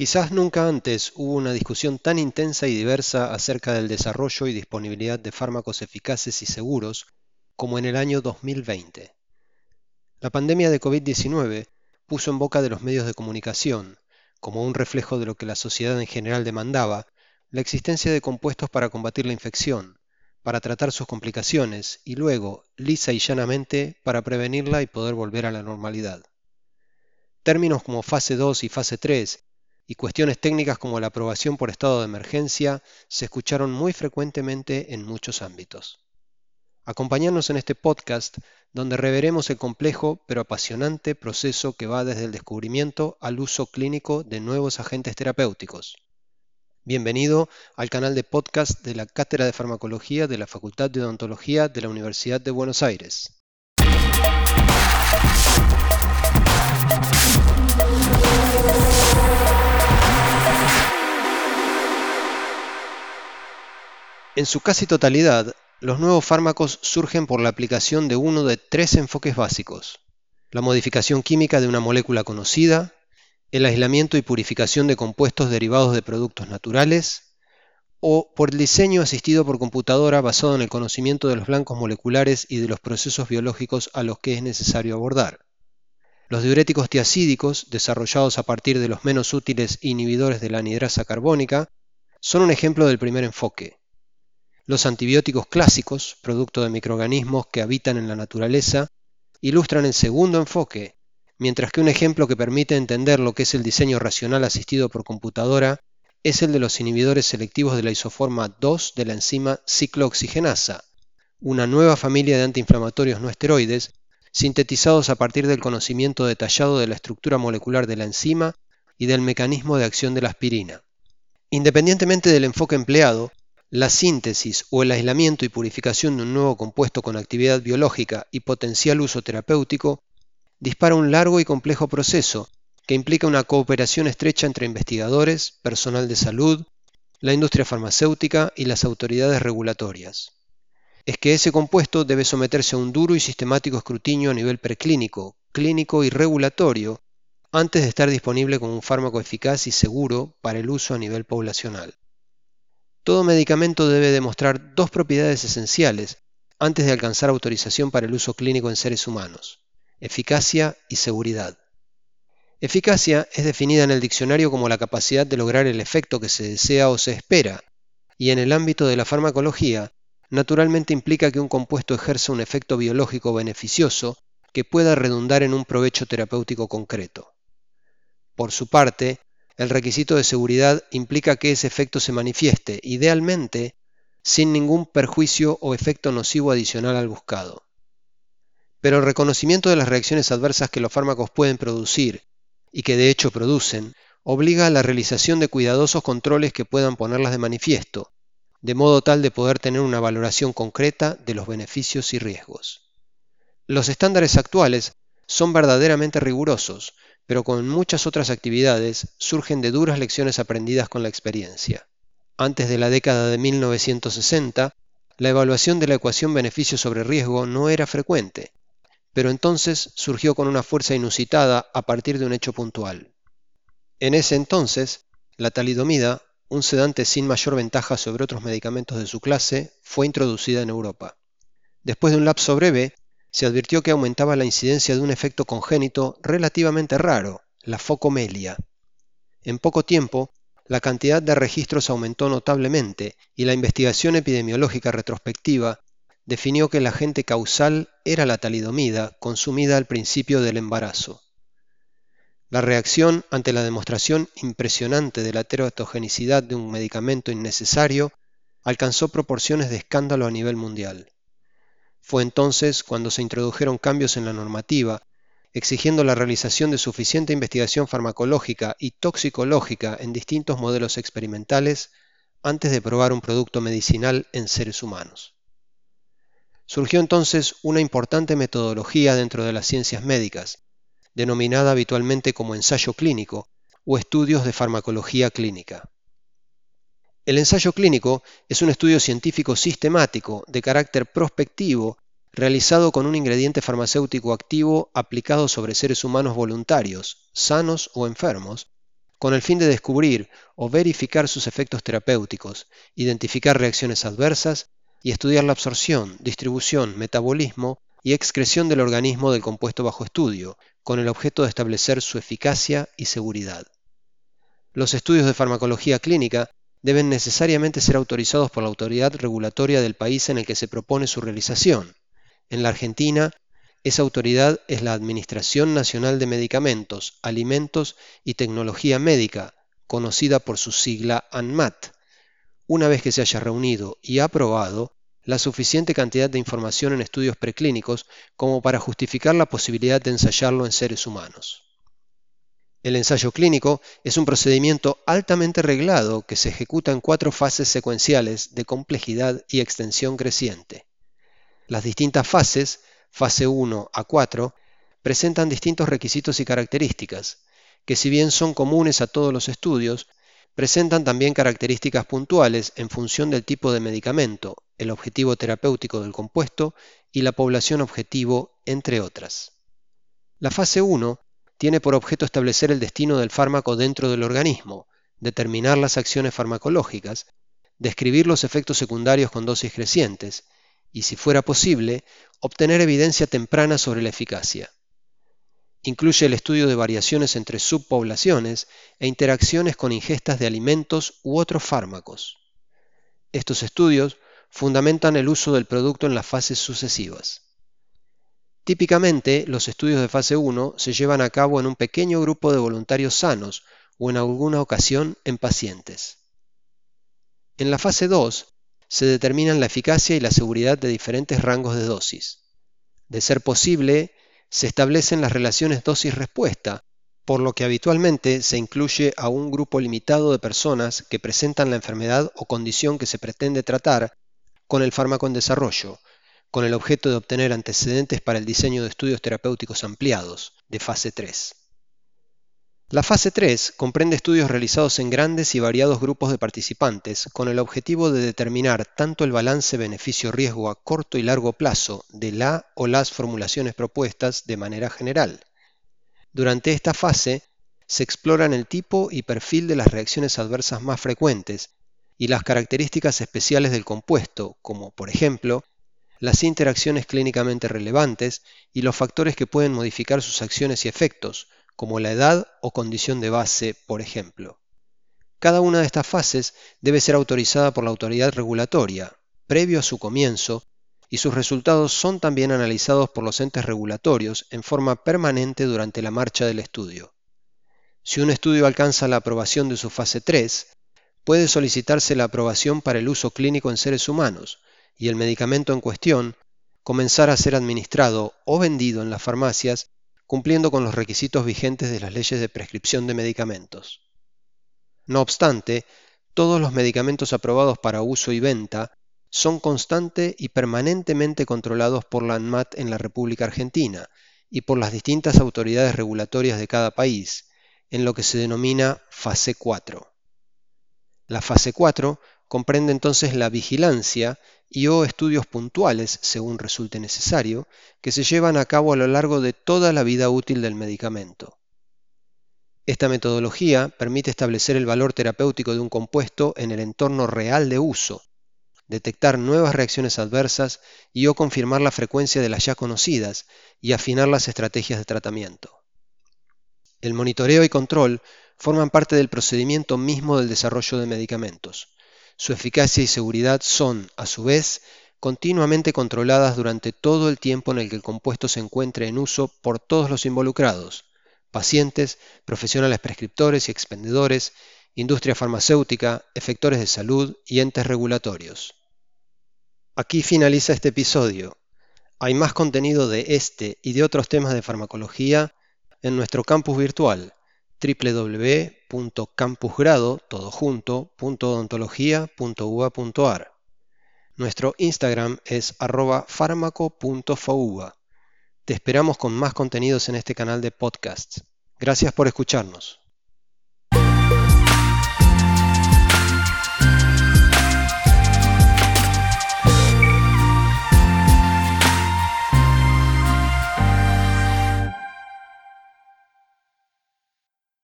Quizás nunca antes hubo una discusión tan intensa y diversa acerca del desarrollo y disponibilidad de fármacos eficaces y seguros como en el año 2020. La pandemia de COVID-19 puso en boca de los medios de comunicación, como un reflejo de lo que la sociedad en general demandaba, la existencia de compuestos para combatir la infección, para tratar sus complicaciones y luego, lisa y llanamente, para prevenirla y poder volver a la normalidad. Términos como fase 2 y fase 3 y cuestiones técnicas como la aprobación por estado de emergencia se escucharon muy frecuentemente en muchos ámbitos. Acompañarnos en este podcast donde reveremos el complejo pero apasionante proceso que va desde el descubrimiento al uso clínico de nuevos agentes terapéuticos. Bienvenido al canal de podcast de la Cátedra de Farmacología de la Facultad de Odontología de la Universidad de Buenos Aires. En su casi totalidad, los nuevos fármacos surgen por la aplicación de uno de tres enfoques básicos. La modificación química de una molécula conocida, el aislamiento y purificación de compuestos derivados de productos naturales, o por el diseño asistido por computadora basado en el conocimiento de los blancos moleculares y de los procesos biológicos a los que es necesario abordar. Los diuréticos tiacídicos, desarrollados a partir de los menos útiles inhibidores de la anidrasa carbónica, son un ejemplo del primer enfoque. Los antibióticos clásicos, producto de microorganismos que habitan en la naturaleza, ilustran el segundo enfoque, mientras que un ejemplo que permite entender lo que es el diseño racional asistido por computadora es el de los inhibidores selectivos de la isoforma 2 de la enzima ciclooxigenasa, una nueva familia de antiinflamatorios no esteroides sintetizados a partir del conocimiento detallado de la estructura molecular de la enzima y del mecanismo de acción de la aspirina. Independientemente del enfoque empleado, la síntesis o el aislamiento y purificación de un nuevo compuesto con actividad biológica y potencial uso terapéutico dispara un largo y complejo proceso que implica una cooperación estrecha entre investigadores, personal de salud, la industria farmacéutica y las autoridades regulatorias. Es que ese compuesto debe someterse a un duro y sistemático escrutinio a nivel preclínico, clínico y regulatorio antes de estar disponible como un fármaco eficaz y seguro para el uso a nivel poblacional. Todo medicamento debe demostrar dos propiedades esenciales antes de alcanzar autorización para el uso clínico en seres humanos, eficacia y seguridad. Eficacia es definida en el diccionario como la capacidad de lograr el efecto que se desea o se espera, y en el ámbito de la farmacología, naturalmente implica que un compuesto ejerza un efecto biológico beneficioso que pueda redundar en un provecho terapéutico concreto. Por su parte, el requisito de seguridad implica que ese efecto se manifieste, idealmente, sin ningún perjuicio o efecto nocivo adicional al buscado. Pero el reconocimiento de las reacciones adversas que los fármacos pueden producir, y que de hecho producen, obliga a la realización de cuidadosos controles que puedan ponerlas de manifiesto, de modo tal de poder tener una valoración concreta de los beneficios y riesgos. Los estándares actuales son verdaderamente rigurosos, pero con muchas otras actividades surgen de duras lecciones aprendidas con la experiencia. Antes de la década de 1960, la evaluación de la ecuación beneficio sobre riesgo no era frecuente, pero entonces surgió con una fuerza inusitada a partir de un hecho puntual. En ese entonces, la talidomida, un sedante sin mayor ventaja sobre otros medicamentos de su clase, fue introducida en Europa. Después de un lapso breve, se advirtió que aumentaba la incidencia de un efecto congénito relativamente raro, la focomelia. En poco tiempo, la cantidad de registros aumentó notablemente y la investigación epidemiológica retrospectiva definió que el agente causal era la talidomida consumida al principio del embarazo. La reacción ante la demostración impresionante de la teratogenicidad de un medicamento innecesario alcanzó proporciones de escándalo a nivel mundial. Fue entonces cuando se introdujeron cambios en la normativa, exigiendo la realización de suficiente investigación farmacológica y toxicológica en distintos modelos experimentales antes de probar un producto medicinal en seres humanos. Surgió entonces una importante metodología dentro de las ciencias médicas, denominada habitualmente como ensayo clínico o estudios de farmacología clínica. El ensayo clínico es un estudio científico sistemático de carácter prospectivo realizado con un ingrediente farmacéutico activo aplicado sobre seres humanos voluntarios, sanos o enfermos, con el fin de descubrir o verificar sus efectos terapéuticos, identificar reacciones adversas y estudiar la absorción, distribución, metabolismo y excreción del organismo del compuesto bajo estudio, con el objeto de establecer su eficacia y seguridad. Los estudios de farmacología clínica deben necesariamente ser autorizados por la autoridad regulatoria del país en el que se propone su realización. En la Argentina, esa autoridad es la Administración Nacional de Medicamentos, Alimentos y Tecnología Médica, conocida por su sigla ANMAT. Una vez que se haya reunido y aprobado la suficiente cantidad de información en estudios preclínicos como para justificar la posibilidad de ensayarlo en seres humanos. El ensayo clínico es un procedimiento altamente reglado que se ejecuta en cuatro fases secuenciales de complejidad y extensión creciente. Las distintas fases, fase 1 a 4, presentan distintos requisitos y características, que si bien son comunes a todos los estudios, presentan también características puntuales en función del tipo de medicamento, el objetivo terapéutico del compuesto y la población objetivo, entre otras. La fase 1 tiene por objeto establecer el destino del fármaco dentro del organismo, determinar las acciones farmacológicas, describir los efectos secundarios con dosis crecientes y, si fuera posible, obtener evidencia temprana sobre la eficacia. Incluye el estudio de variaciones entre subpoblaciones e interacciones con ingestas de alimentos u otros fármacos. Estos estudios fundamentan el uso del producto en las fases sucesivas. Típicamente, los estudios de fase 1 se llevan a cabo en un pequeño grupo de voluntarios sanos o en alguna ocasión en pacientes. En la fase 2 se determinan la eficacia y la seguridad de diferentes rangos de dosis. De ser posible, se establecen las relaciones dosis-respuesta, por lo que habitualmente se incluye a un grupo limitado de personas que presentan la enfermedad o condición que se pretende tratar con el fármaco en desarrollo, con el objeto de obtener antecedentes para el diseño de estudios terapéuticos ampliados, de fase 3. La fase 3 comprende estudios realizados en grandes y variados grupos de participantes con el objetivo de determinar tanto el balance beneficio-riesgo a corto y largo plazo de la o las formulaciones propuestas de manera general. Durante esta fase se exploran el tipo y perfil de las reacciones adversas más frecuentes y las características especiales del compuesto, como por ejemplo las interacciones clínicamente relevantes y los factores que pueden modificar sus acciones y efectos, como la edad o condición de base, por ejemplo. Cada una de estas fases debe ser autorizada por la autoridad regulatoria, previo a su comienzo, y sus resultados son también analizados por los entes regulatorios en forma permanente durante la marcha del estudio. Si un estudio alcanza la aprobación de su fase 3, puede solicitarse la aprobación para el uso clínico en seres humanos, y el medicamento en cuestión comenzar a ser administrado o vendido en las farmacias cumpliendo con los requisitos vigentes de las leyes de prescripción de medicamentos. No obstante, todos los medicamentos aprobados para uso y venta son constante y permanentemente controlados por la ANMAT en la República Argentina y por las distintas autoridades regulatorias de cada país, en lo que se denomina fase 4. La fase 4 comprende entonces la vigilancia y o estudios puntuales, según resulte necesario, que se llevan a cabo a lo largo de toda la vida útil del medicamento. Esta metodología permite establecer el valor terapéutico de un compuesto en el entorno real de uso, detectar nuevas reacciones adversas y o confirmar la frecuencia de las ya conocidas y afinar las estrategias de tratamiento. El monitoreo y control forman parte del procedimiento mismo del desarrollo de medicamentos. Su eficacia y seguridad son, a su vez, continuamente controladas durante todo el tiempo en el que el compuesto se encuentre en uso por todos los involucrados, pacientes, profesionales prescriptores y expendedores, industria farmacéutica, efectores de salud y entes regulatorios. Aquí finaliza este episodio. Hay más contenido de este y de otros temas de farmacología en nuestro campus virtual www.campusgrado.odontología.uva.ar. Nuestro Instagram es arroba Te esperamos con más contenidos en este canal de podcasts. Gracias por escucharnos.